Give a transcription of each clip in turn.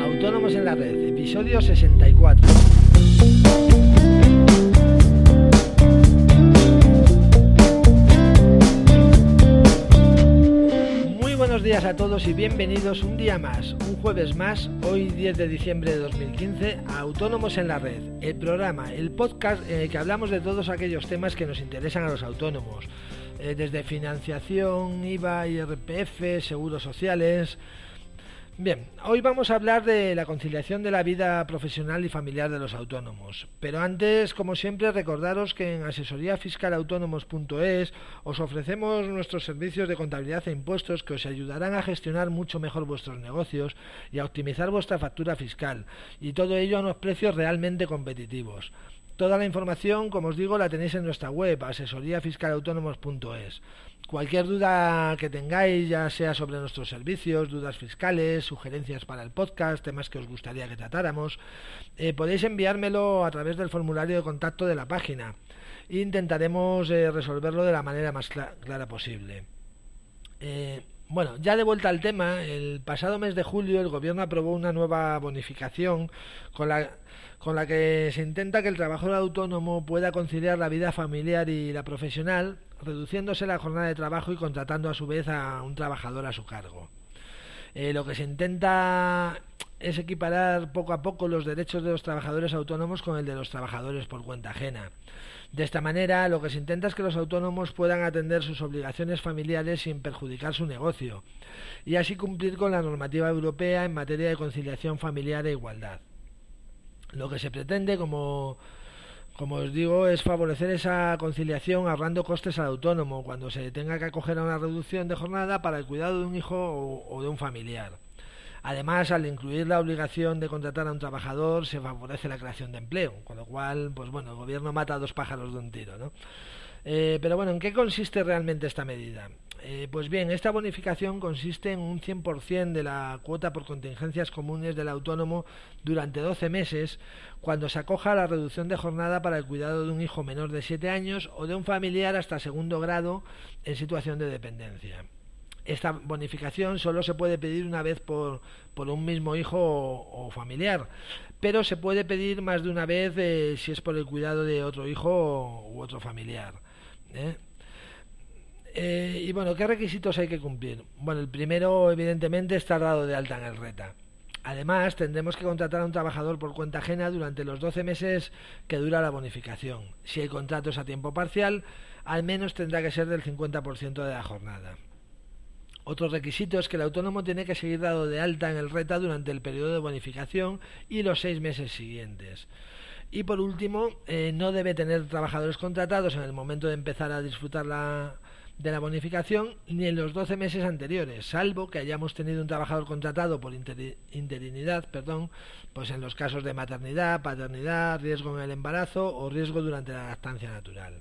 Autónomos en la Red, episodio 64. Muy buenos días a todos y bienvenidos un día más, un jueves más, hoy 10 de diciembre de 2015, a Autónomos en la Red, el programa, el podcast en el que hablamos de todos aquellos temas que nos interesan a los autónomos, eh, desde financiación, IVA, IRPF, seguros sociales, Bien, hoy vamos a hablar de la conciliación de la vida profesional y familiar de los autónomos. Pero antes, como siempre, recordaros que en asesoríafiscalautónomos.es os ofrecemos nuestros servicios de contabilidad e impuestos que os ayudarán a gestionar mucho mejor vuestros negocios y a optimizar vuestra factura fiscal. Y todo ello a unos precios realmente competitivos. Toda la información, como os digo, la tenéis en nuestra web, asesoríafiscalautónomos.es. Cualquier duda que tengáis, ya sea sobre nuestros servicios, dudas fiscales, sugerencias para el podcast, temas que os gustaría que tratáramos, eh, podéis enviármelo a través del formulario de contacto de la página intentaremos eh, resolverlo de la manera más clara posible. Eh, bueno, ya de vuelta al tema, el pasado mes de julio el gobierno aprobó una nueva bonificación con la, con la que se intenta que el trabajador autónomo pueda conciliar la vida familiar y la profesional reduciéndose la jornada de trabajo y contratando a su vez a un trabajador a su cargo. Eh, lo que se intenta es equiparar poco a poco los derechos de los trabajadores autónomos con el de los trabajadores por cuenta ajena. De esta manera, lo que se intenta es que los autónomos puedan atender sus obligaciones familiares sin perjudicar su negocio, y así cumplir con la normativa europea en materia de conciliación familiar e igualdad. Lo que se pretende, como como os digo, es favorecer esa conciliación ahorrando costes al autónomo cuando se tenga que acoger a una reducción de jornada para el cuidado de un hijo o, de un familiar. Además, al incluir la obligación de contratar a un trabajador, se favorece la creación de empleo, con lo cual, pues bueno, el gobierno mata a dos pájaros de un tiro, ¿no? Eh, pero bueno, ¿en qué consiste realmente esta medida? Eh, pues bien, esta bonificación consiste en un 100% de la cuota por contingencias comunes del autónomo durante 12 meses cuando se acoja a la reducción de jornada para el cuidado de un hijo menor de 7 años o de un familiar hasta segundo grado en situación de dependencia. Esta bonificación solo se puede pedir una vez por, por un mismo hijo o, familiar, pero se puede pedir más de una vez eh, si es por el cuidado de otro hijo u otro familiar. ¿eh? Eh, y bueno, ¿qué requisitos hay que cumplir? Bueno, el primero, evidentemente, está dado de alta en el RETA. Además, tendremos que contratar a un trabajador por cuenta ajena durante los 12 meses que dura la bonificación. Si el contrato es a tiempo parcial, al menos tendrá que ser del 50% de la jornada. Otro requisito es que el autónomo tiene que seguir dado de alta en el RETA durante el periodo de bonificación y los seis meses siguientes. Y por último, eh, no debe tener trabajadores contratados en el momento de empezar a disfrutar de la bonificación ni en los 12 meses anteriores, salvo que hayamos tenido un trabajador contratado por interinidad, perdón, pues en los casos de maternidad, paternidad, riesgo en el embarazo o riesgo durante la lactancia natural.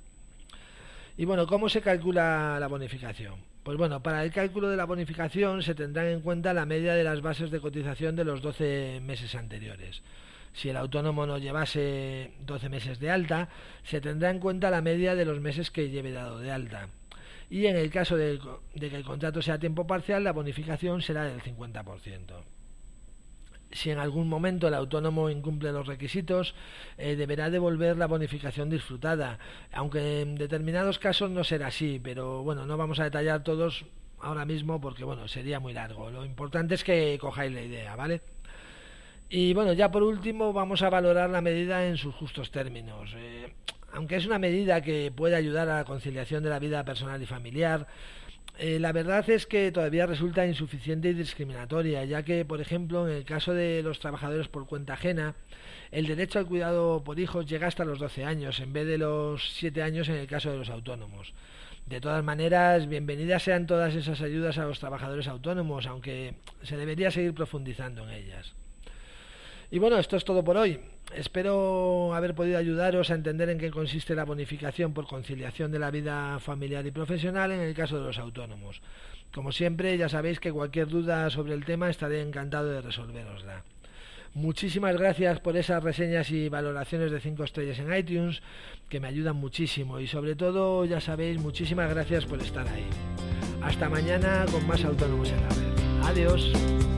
Y bueno, ¿cómo se calcula la bonificación? Pues bueno, para el cálculo de la bonificación se tendrán en cuenta la media de las bases de cotización de los 12 meses anteriores. Si el autónomo no llevase 12 meses de alta, se tendrá en cuenta la media de los meses que lleve dado de alta y en el caso de, que el contrato sea a tiempo parcial, la bonificación será del 50%. Si en algún momento el autónomo incumple los requisitos, eh, deberá devolver la bonificación disfrutada, aunque en determinados casos no será así, pero bueno, no vamos a detallar todos ahora mismo porque bueno, sería muy largo. Lo importante es que cojáis la idea, ¿vale? Y bueno, ya por último vamos a valorar la medida en sus justos términos. Eh, aunque es una medida que puede ayudar a la conciliación de la vida personal y familiar, eh, la verdad es que todavía resulta insuficiente y discriminatoria, ya que, por ejemplo, en el caso de los trabajadores por cuenta ajena, el derecho al cuidado por hijos llega hasta los 12 años, en vez de los 7 años en el caso de los autónomos. De todas maneras, bienvenidas sean todas esas ayudas a los trabajadores autónomos, aunque se debería seguir profundizando en ellas. Y bueno, esto es todo por hoy. Espero haber podido ayudaros a entender en qué consiste la bonificación por conciliación de la vida familiar y profesional en el caso de los autónomos. Como siempre, ya sabéis que cualquier duda sobre el tema estaré encantado de resolverosla. Muchísimas gracias por esas reseñas y valoraciones de 5 estrellas en iTunes, que me ayudan muchísimo. Y sobre todo, ya sabéis, muchísimas gracias por estar ahí. Hasta mañana con más autónomos en la red. Adiós.